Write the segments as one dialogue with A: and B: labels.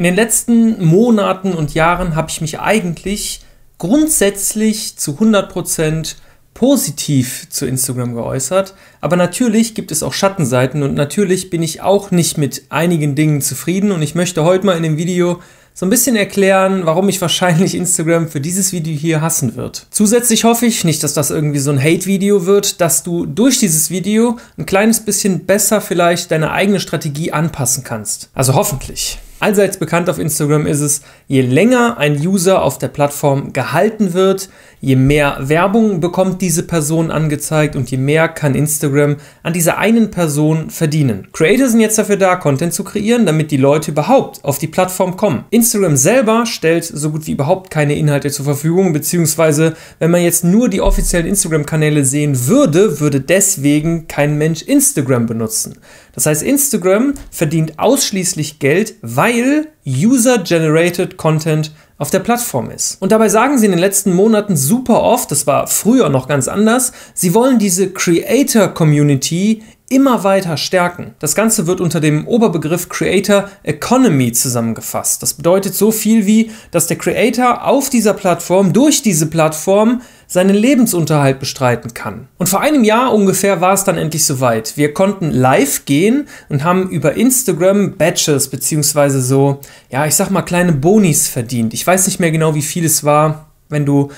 A: In den letzten Monaten und Jahren habe ich mich eigentlich grundsätzlich zu 100% positiv zu Instagram geäußert, aber natürlich gibt es auch Schattenseiten und natürlich bin ich auch nicht mit einigen Dingen zufrieden und ich möchte heute mal in dem Video so ein bisschen erklären, warum ich wahrscheinlich Instagram für dieses Video hier hassen wird. Zusätzlich hoffe ich, nicht, dass das irgendwie so ein Hate-Video wird, dass du durch dieses Video ein kleines bisschen besser vielleicht deine eigene Strategie anpassen kannst. Also hoffentlich. Allseits bekannt auf Instagram ist es, je länger ein User auf der Plattform gehalten wird, je mehr Werbung bekommt diese Person angezeigt und je mehr kann Instagram an dieser einen Person verdienen. Creator sind jetzt dafür da, Content zu kreieren, damit die Leute überhaupt auf die Plattform kommen. Instagram selber stellt so gut wie überhaupt keine Inhalte zur Verfügung, beziehungsweise wenn man jetzt nur die offiziellen Instagram-Kanäle sehen würde, würde deswegen kein Mensch Instagram benutzen. Das heißt, Instagram verdient ausschließlich Geld, weil User-Generated Content auf der Plattform ist. Und dabei sagen sie in den letzten Monaten super oft, das war früher noch ganz anders, sie wollen diese Creator-Community immer weiter stärken. Das Ganze wird unter dem Oberbegriff Creator Economy zusammengefasst. Das bedeutet so viel wie, dass der Creator auf dieser Plattform, durch diese Plattform, seinen Lebensunterhalt bestreiten kann. Und vor einem Jahr ungefähr war es dann endlich soweit. Wir konnten live gehen und haben über Instagram Badges beziehungsweise so, ja, ich sag mal kleine Bonis verdient. Ich weiß nicht mehr genau, wie viel es war. Wenn du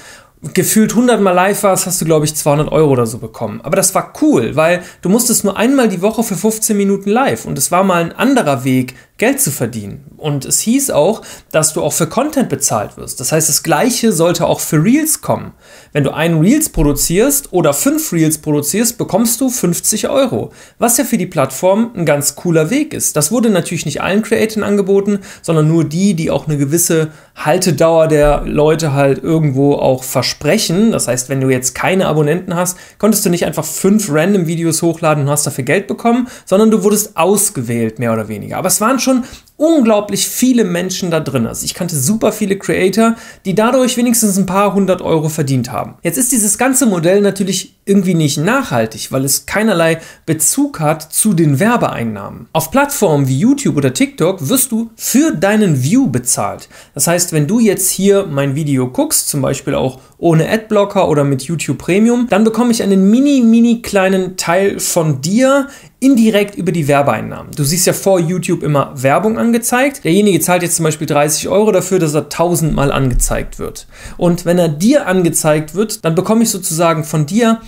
A: gefühlt 100 Mal live warst, hast du, glaube ich, 200 Euro oder so bekommen. Aber das war cool, weil du musstest nur einmal die Woche für 15 Minuten live und es war mal ein anderer Weg, Geld zu verdienen. Und es hieß auch, dass du auch für Content bezahlt wirst. Das heißt, das Gleiche sollte auch für Reels kommen. Wenn du einen Reels produzierst oder fünf Reels produzierst, bekommst du 50 Euro. Was ja für die Plattform ein ganz cooler Weg ist. Das wurde natürlich nicht allen Creatoren angeboten, sondern nur die, die auch eine gewisse Haltedauer der Leute halt irgendwo auch versprechen. Das heißt, wenn du jetzt keine Abonnenten hast, konntest du nicht einfach fünf random Videos hochladen und hast dafür Geld bekommen, sondern du wurdest ausgewählt, mehr oder weniger. Aber es waren schon schon unglaublich viele Menschen da drin. Also ich kannte super viele Creator, die dadurch wenigstens ein paar hundert Euro verdient haben. Jetzt ist dieses ganze Modell natürlich irgendwie nicht nachhaltig, weil es keinerlei Bezug hat zu den Werbeeinnahmen. Auf Plattformen wie YouTube oder TikTok wirst du für deinen View bezahlt. Das heißt, wenn du jetzt hier mein Video guckst, zum Beispiel auch ohne Adblocker oder mit YouTube Premium, dann bekomme ich einen mini, mini kleinen Teil von dir indirekt über die Werbeeinnahmen. Du siehst ja vor YouTube immer Werbung angezeigt. Derjenige zahlt jetzt zum Beispiel 30 Euro dafür, dass er tausendmal angezeigt wird. Und wenn er dir angezeigt wird, dann bekomme ich sozusagen von dir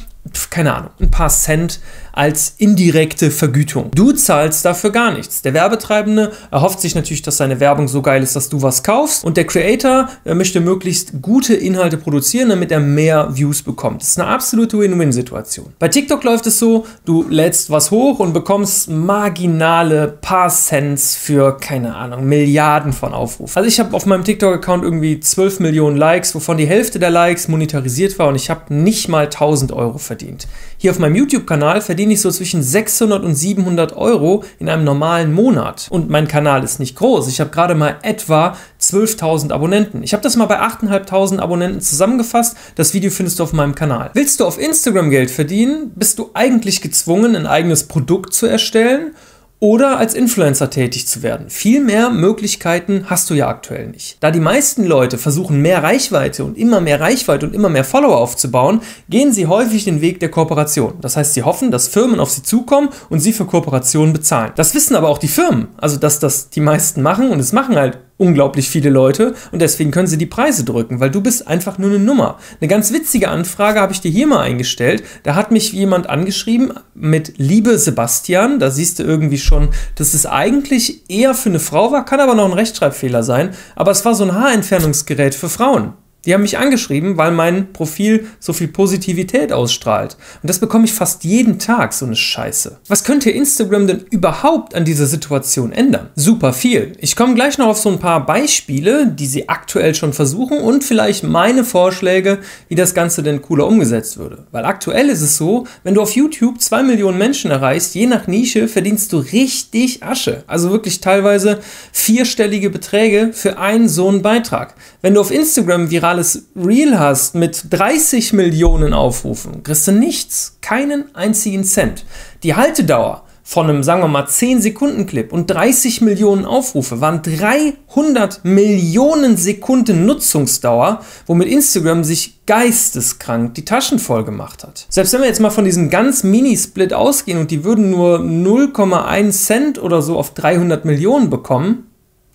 A: keine Ahnung, ein paar Cent als indirekte Vergütung. Du zahlst dafür gar nichts. Der Werbetreibende erhofft sich natürlich, dass seine Werbung so geil ist, dass du was kaufst und der Creator möchte möglichst gute Inhalte produzieren, damit er mehr Views bekommt. Das ist eine absolute Win-Win-Situation. Bei TikTok läuft es so, du lädst was hoch und bekommst marginale paar Cents für, keine Ahnung, Milliarden von Aufrufen. Also ich habe auf meinem TikTok-Account irgendwie 12 Millionen Likes, wovon die Hälfte der Likes monetarisiert war und ich habe nicht mal 1000 Euro verdient verdient. Hier auf meinem YouTube-Kanal verdiene ich so zwischen 600 und 700 Euro in einem normalen Monat. Und mein Kanal ist nicht groß. Ich habe gerade mal etwa 12.000 Abonnenten. Ich habe das mal bei 8.500 Abonnenten zusammengefasst. Das Video findest du auf meinem Kanal. Willst du auf Instagram Geld verdienen, bist du eigentlich gezwungen, ein eigenes Produkt zu erstellen oder als Influencer tätig zu werden. Viel mehr Möglichkeiten hast du ja aktuell nicht. Da die meisten Leute versuchen, mehr Reichweite und immer mehr Reichweite und immer mehr Follower aufzubauen, gehen sie häufig den Weg der Kooperation. Das heißt, sie hoffen, dass Firmen auf sie zukommen und sie für Kooperationen bezahlen. Das wissen aber auch die Firmen. Also, dass das die meisten machen und es machen halt unglaublich viele Leute und deswegen können sie die Preise drücken, weil du bist einfach nur eine Nummer. Eine ganz witzige Anfrage habe ich dir hier mal eingestellt. Da hat mich jemand angeschrieben mit Liebe Sebastian. Da siehst du irgendwie schon, dass es eigentlich eher für eine Frau war, kann aber noch ein Rechtschreibfehler sein. Aber es war so ein Haarentfernungsgerät für Frauen. Die haben mich angeschrieben, weil mein Profil so viel Positivität ausstrahlt. Und das bekomme ich fast jeden Tag, so eine Scheiße. Was könnte Instagram denn überhaupt an dieser Situation ändern? Super viel. Ich komme gleich noch auf so ein paar Beispiele, die sie aktuell schon versuchen und vielleicht meine Vorschläge, wie das Ganze denn cooler umgesetzt würde. Weil aktuell ist es so, wenn du auf YouTube zwei Millionen Menschen erreichst, je nach Nische verdienst du richtig Asche. Also wirklich teilweise vierstellige Beträge für einen so einen Beitrag. Wenn du auf Instagram viral virales Reel hast mit 30 Millionen Aufrufen, kriegst du nichts, keinen einzigen Cent. Die Haltedauer von einem, sagen wir mal, 10-Sekunden-Clip und 30 Millionen Aufrufe waren 300 Millionen Sekunden Nutzungsdauer, womit Instagram sich geisteskrank die Taschen voll gemacht hat. Selbst wenn wir jetzt mal von diesem ganz Mini-Split ausgehen und die würden nur 0,1 Cent oder so auf 300 Millionen bekommen,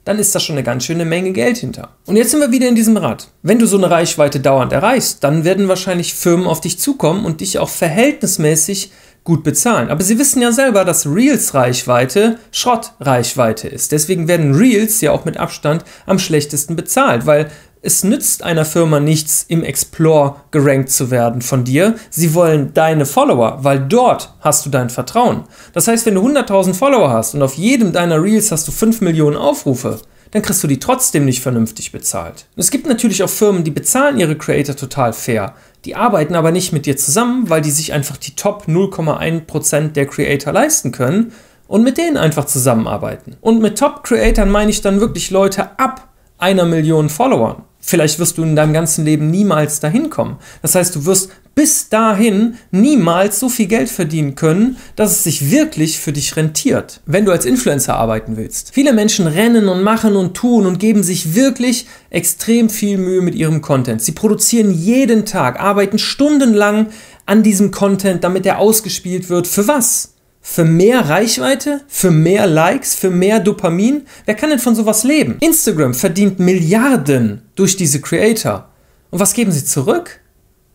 A: dann ist da schon eine ganz schöne Menge Geld hinter. Und jetzt sind wir wieder in diesem Rad. Wenn du so eine Reichweite dauernd erreichst, dann werden wahrscheinlich Firmen auf dich zukommen und dich auch verhältnismäßig gut bezahlen. Aber sie wissen ja selber, dass Reels-Reichweite Schrott-Reichweite ist. Deswegen werden Reels ja auch mit Abstand am schlechtesten bezahlt, weil es nützt einer Firma nichts, im Explore gerankt zu werden von dir. Sie wollen deine Follower, weil dort hast du dein Vertrauen. Das heißt, wenn du 100.000 Follower hast und auf jedem deiner Reels hast du 5 Millionen Aufrufe, dann kriegst du die trotzdem nicht vernünftig bezahlt. es gibt natürlich auch Firmen, die bezahlen ihre Creator total fair. Die arbeiten aber nicht mit dir zusammen, weil die sich einfach die Top 0,1% der Creator leisten können und mit denen einfach zusammenarbeiten. Und mit Top-Creatoren meine ich dann wirklich Leute ab einer Million Followern. Vielleicht wirst du in deinem ganzen Leben niemals dahin kommen. Das heißt, du wirst bis dahin niemals so viel Geld verdienen können, dass es sich wirklich für dich rentiert, wenn du als Influencer arbeiten willst. Viele Menschen rennen und machen und tun und geben sich wirklich extrem viel Mühe mit ihrem Content. Sie produzieren jeden Tag, arbeiten stundenlang an diesem Content, damit er ausgespielt wird. Für was? Für mehr Reichweite? Für mehr Likes? Für mehr Dopamin? Wer kann denn von sowas leben? Instagram verdient Milliarden durch diese Creator. Und was geben sie zurück?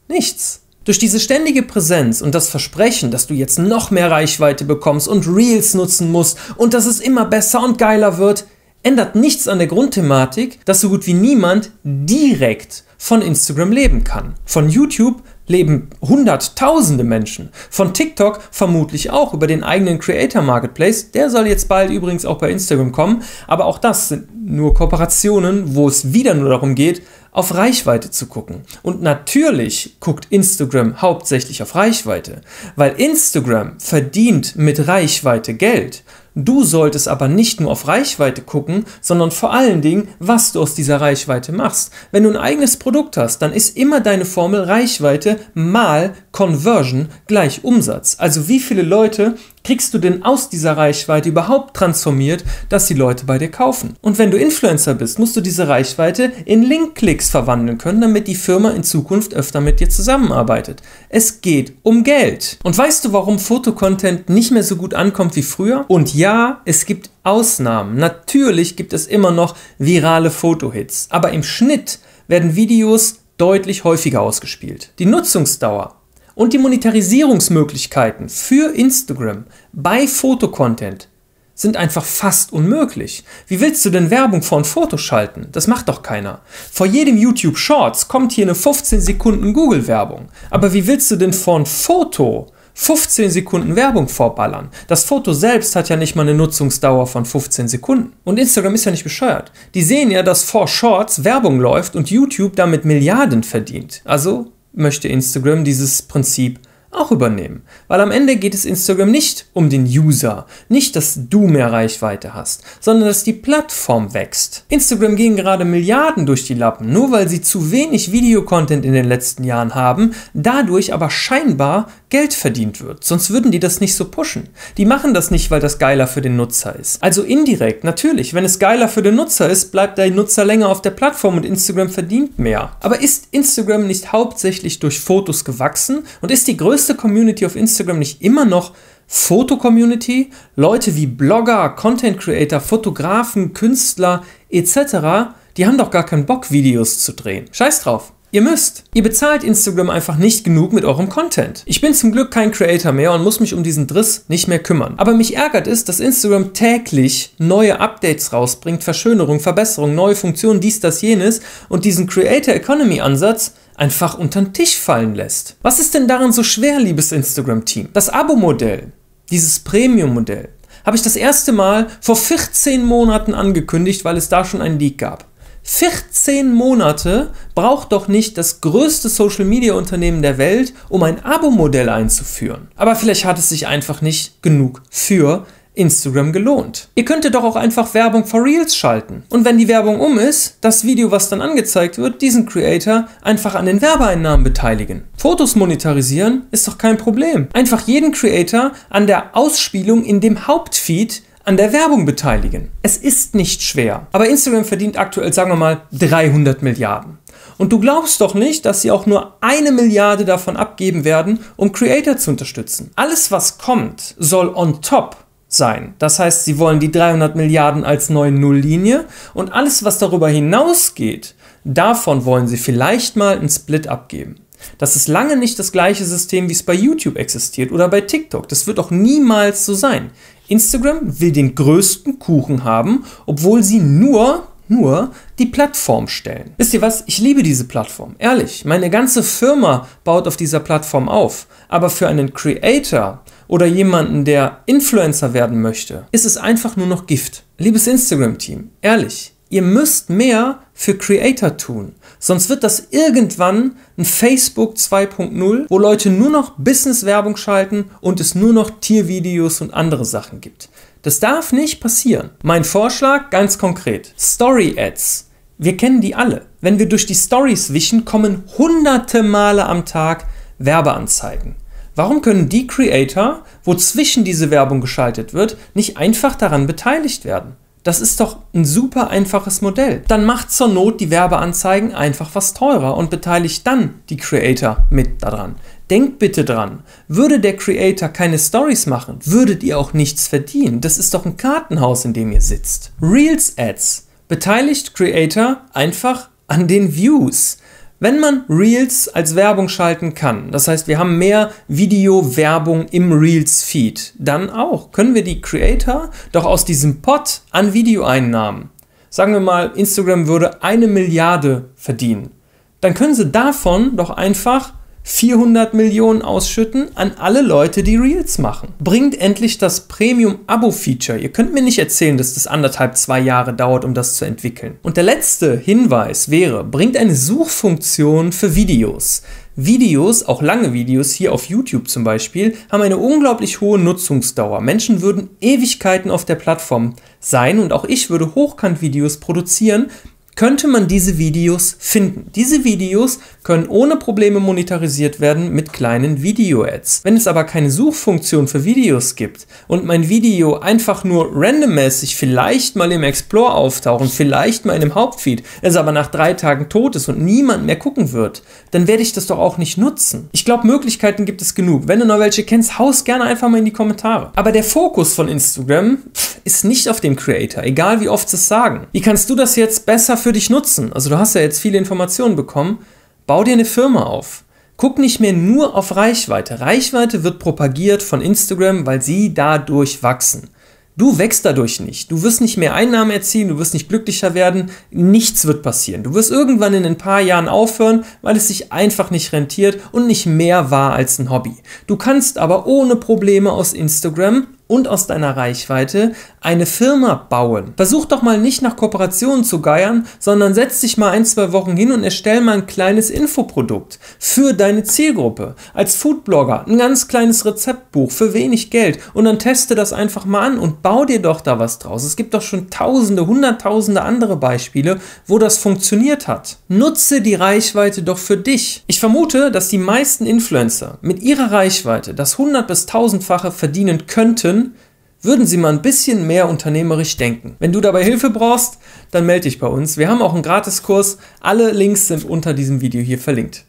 A: Nichts. Durch diese ständige Präsenz und das Versprechen, dass du jetzt noch mehr Reichweite bekommst und Reels nutzen musst und dass es immer besser und geiler wird, ändert nichts an der Grundthematik, dass so gut wie niemand direkt von Instagram leben kann. Von YouTube leben hunderttausende Menschen. Von TikTok vermutlich auch über den eigenen Creator Marketplace. Der soll jetzt bald übrigens auch bei Instagram kommen. Aber auch das sind nur Kooperationen, wo es wieder nur darum geht, auf Reichweite zu gucken. Und natürlich guckt Instagram hauptsächlich auf Reichweite, weil Instagram verdient mit Reichweite Geld. Du solltest aber nicht nur auf Reichweite gucken, sondern vor allen Dingen, was du aus dieser Reichweite machst. Wenn du ein eigenes Produkt hast, dann ist immer deine Formel Reichweite mal Conversion gleich Umsatz. Also wie viele Leute kriegst du denn aus dieser Reichweite überhaupt transformiert, dass die Leute bei dir kaufen? Und wenn du Influencer bist, musst du diese Reichweite in Linkklicks verwandeln können, damit die Firma in Zukunft öfter mit dir zusammenarbeitet. Es geht um Geld. Und weißt du, warum Fotocontent nicht mehr so gut ankommt wie früher? Und ja, es gibt Ausnahmen. Natürlich gibt es immer noch virale Fotohits, aber im Schnitt werden Videos deutlich häufiger ausgespielt. Die Nutzungsdauer und die Monetarisierungsmöglichkeiten für Instagram bei Fotocontent sind einfach fast unmöglich. Wie willst du denn Werbung von Fotos schalten? Das macht doch keiner. Vor jedem YouTube Shorts kommt hier eine 15 Sekunden Google Werbung. Aber wie willst du denn von Foto 15 Sekunden Werbung vorballern. Das Foto selbst hat ja nicht mal eine Nutzungsdauer von 15 Sekunden. Und Instagram ist ja nicht bescheuert. Die sehen ja, dass vor Shorts Werbung läuft und YouTube damit Milliarden verdient. Also möchte Instagram dieses Prinzip auch übernehmen. Weil am Ende geht es Instagram nicht um den User, nicht, dass du mehr Reichweite hast, sondern dass die Plattform wächst. Instagram gehen gerade Milliarden durch die Lappen, nur weil sie zu wenig Videocontent in den letzten Jahren haben, dadurch aber scheinbar Geld verdient wird. Sonst würden die das nicht so pushen. Die machen das nicht, weil das geiler für den Nutzer ist. Also indirekt, natürlich, wenn es geiler für den Nutzer ist, bleibt der Nutzer länger auf der Plattform und Instagram verdient mehr. Aber ist Instagram nicht hauptsächlich durch Fotos gewachsen und ist die größte größte Community auf Instagram nicht immer noch Foto-Community? Leute wie Blogger, Content Creator, Fotografen, Künstler etc., die haben doch gar keinen Bock, Videos zu drehen. Scheiß drauf. Ihr müsst. Ihr bezahlt Instagram einfach nicht genug mit eurem Content. Ich bin zum Glück kein Creator mehr und muss mich um diesen Driss nicht mehr kümmern. Aber mich ärgert es, dass Instagram täglich neue Updates rausbringt, Verschönerung, Verbesserung, neue Funktionen, dies, das, jenes und diesen Creator Economy Ansatz einfach unter den Tisch fallen lässt. Was ist denn daran so schwer, liebes Instagram-Team? Das Abo-Modell, dieses Premium-Modell, habe ich das erste Mal vor 14 Monaten angekündigt, weil es da schon einen Leak gab. 14 Monate braucht doch nicht das größte Social-Media-Unternehmen der Welt, um ein Abo-Modell einzuführen. Aber vielleicht hat es sich einfach nicht genug für Instagram gelohnt. Ihr könntet doch auch einfach Werbung for Reels schalten. Und wenn die Werbung um ist, das Video, was dann angezeigt wird, diesen Creator einfach an den Werbeeinnahmen beteiligen. Fotos monetarisieren ist doch kein Problem. Einfach jeden Creator an der Ausspielung in dem Hauptfeed an der Werbung beteiligen. Es ist nicht schwer. Aber Instagram verdient aktuell, sagen wir mal, 300 Milliarden. Und du glaubst doch nicht, dass sie auch nur eine Milliarde davon abgeben werden, um Creator zu unterstützen. Alles, was kommt, soll on top sein. Das heißt, sie wollen die 300 Milliarden als neue Nulllinie und alles, was darüber hinausgeht, davon wollen sie vielleicht mal einen Split abgeben. Das ist lange nicht das gleiche System, wie es bei YouTube existiert oder bei TikTok. Das wird auch niemals so sein. Instagram will den größten Kuchen haben, obwohl sie nur nur die Plattform stellen. Wisst ihr was? Ich liebe diese Plattform. Ehrlich, meine ganze Firma baut auf dieser Plattform auf. Aber für einen Creator oder jemanden, der Influencer werden möchte, ist es einfach nur noch Gift. Liebes Instagram-Team, ehrlich, ihr müsst mehr für Creator tun. Sonst wird das irgendwann ein Facebook 2.0, wo Leute nur noch Business-Werbung schalten und es nur noch Tiervideos und andere Sachen gibt. Das darf nicht passieren. Mein Vorschlag ganz konkret. Story Ads. Wir kennen die alle. Wenn wir durch die Stories wischen, kommen hunderte Male am Tag Werbeanzeigen. Warum können die Creator, wo zwischen diese Werbung geschaltet wird, nicht einfach daran beteiligt werden? Das ist doch ein super einfaches Modell. Dann macht zur Not die Werbeanzeigen einfach was teurer und beteiligt dann die Creator mit daran. Denkt bitte dran, würde der Creator keine Stories machen, würdet ihr auch nichts verdienen. Das ist doch ein Kartenhaus, in dem ihr sitzt. Reels Ads beteiligt Creator einfach an den Views. Wenn man Reels als Werbung schalten kann, das heißt, wir haben mehr Video-Werbung im Reels-Feed, dann auch können wir die Creator doch aus diesem Pot an Videoeinnahmen, sagen wir mal, Instagram würde eine Milliarde verdienen, dann können sie davon doch einfach 400 Millionen ausschütten an alle Leute, die Reels machen. Bringt endlich das Premium-Abo-Feature. Ihr könnt mir nicht erzählen, dass das anderthalb, zwei Jahre dauert, um das zu entwickeln. Und der letzte Hinweis wäre, bringt eine Suchfunktion für Videos. Videos, auch lange Videos, hier auf YouTube zum Beispiel, haben eine unglaublich hohe Nutzungsdauer. Menschen würden Ewigkeiten auf der Plattform sein und auch ich würde Hochkant-Videos produzieren, könnte man diese Videos finden. Diese Videos können ohne Probleme monetarisiert werden mit kleinen Video-Ads. Wenn es aber keine Suchfunktion für Videos gibt und mein Video einfach nur randommäßig vielleicht mal im Explore auftauchen, vielleicht mal in dem Hauptfeed, es aber nach drei Tagen tot ist und niemand mehr gucken wird, dann werde ich das doch auch nicht nutzen. Ich glaube, Möglichkeiten gibt es genug. Wenn du noch welche kennst, haus gerne einfach mal in die Kommentare. Aber der Fokus von Instagram ist nicht auf dem Creator, egal wie oft sie es sagen. Wie kannst du das jetzt besser für dich nutzen? Also du hast ja jetzt viele Informationen bekommen. Bau dir eine Firma auf. Guck nicht mehr nur auf Reichweite. Reichweite wird propagiert von Instagram, weil sie dadurch wachsen. Du wächst dadurch nicht. Du wirst nicht mehr Einnahmen erzielen, du wirst nicht glücklicher werden, nichts wird passieren. Du wirst irgendwann in ein paar Jahren aufhören, weil es sich einfach nicht rentiert und nicht mehr war als ein Hobby. Du kannst aber ohne Probleme aus Instagram und aus deiner Reichweite eine Firma bauen. Versuch doch mal nicht nach Kooperationen zu geiern, sondern setz dich mal ein, zwei Wochen hin und erstell mal ein kleines Infoprodukt für deine Zielgruppe. Als Foodblogger ein ganz kleines Rezeptbuch für wenig Geld und dann teste das einfach mal an und bau dir doch da was draus. Es gibt doch schon tausende, hunderttausende andere Beispiele, wo das funktioniert hat. Nutze die Reichweite doch für dich. Ich vermute, dass die meisten Influencer mit ihrer Reichweite das 100 bis 1000-fache verdienen könnten, würden, würden Sie mal ein bisschen mehr unternehmerisch denken. Wenn du dabei Hilfe brauchst, dann melde dich bei uns. Wir haben auch einen Gratiskurs. Alle Links sind unter diesem Video hier verlinkt.